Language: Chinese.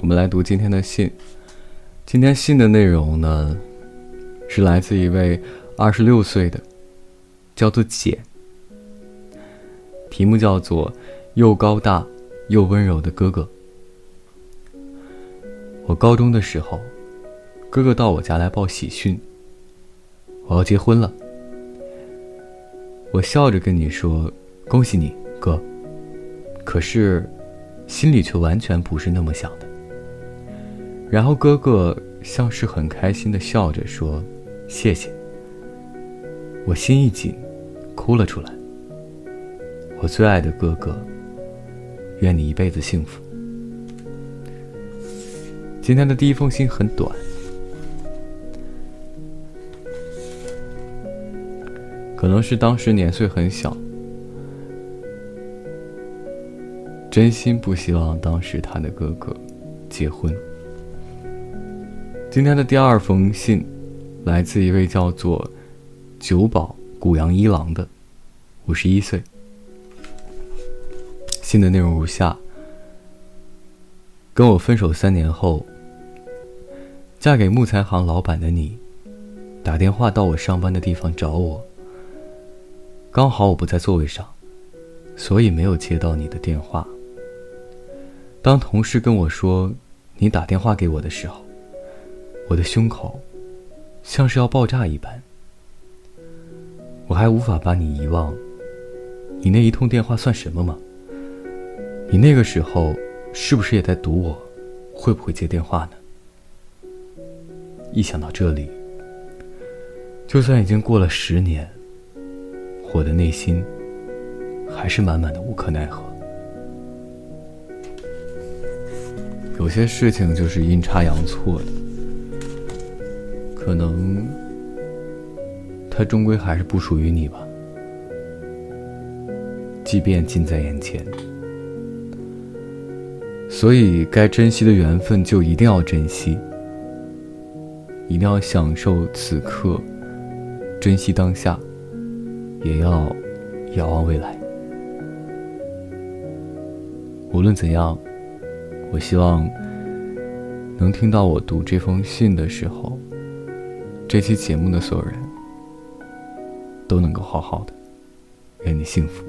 我们来读今天的信。今天信的内容呢，是来自一位二十六岁的，叫做简。题目叫做“又高大又温柔的哥哥”。我高中的时候，哥哥到我家来报喜讯，我要结婚了。我笑着跟你说：“恭喜你，哥。”可是，心里却完全不是那么想的。然后哥哥像是很开心的笑着说：“谢谢。”我心一紧，哭了出来。我最爱的哥哥，愿你一辈子幸福。今天的第一封信很短，可能是当时年岁很小。真心不希望当时他的哥哥结婚。今天的第二封信，来自一位叫做九保古阳一郎的，五十一岁。信的内容如下：跟我分手三年后，嫁给木材行老板的你，打电话到我上班的地方找我。刚好我不在座位上，所以没有接到你的电话。当同事跟我说你打电话给我的时候，我的胸口像是要爆炸一般。我还无法把你遗忘，你那一通电话算什么吗？你那个时候是不是也在赌我会不会接电话呢？一想到这里，就算已经过了十年，我的内心还是满满的无可奈何。有些事情就是阴差阳错的，可能他终归还是不属于你吧。即便近在眼前，所以该珍惜的缘分就一定要珍惜，一定要享受此刻，珍惜当下，也要遥望未来。无论怎样。我希望能听到我读这封信的时候，这期节目的所有人都能够好好的，愿你幸福。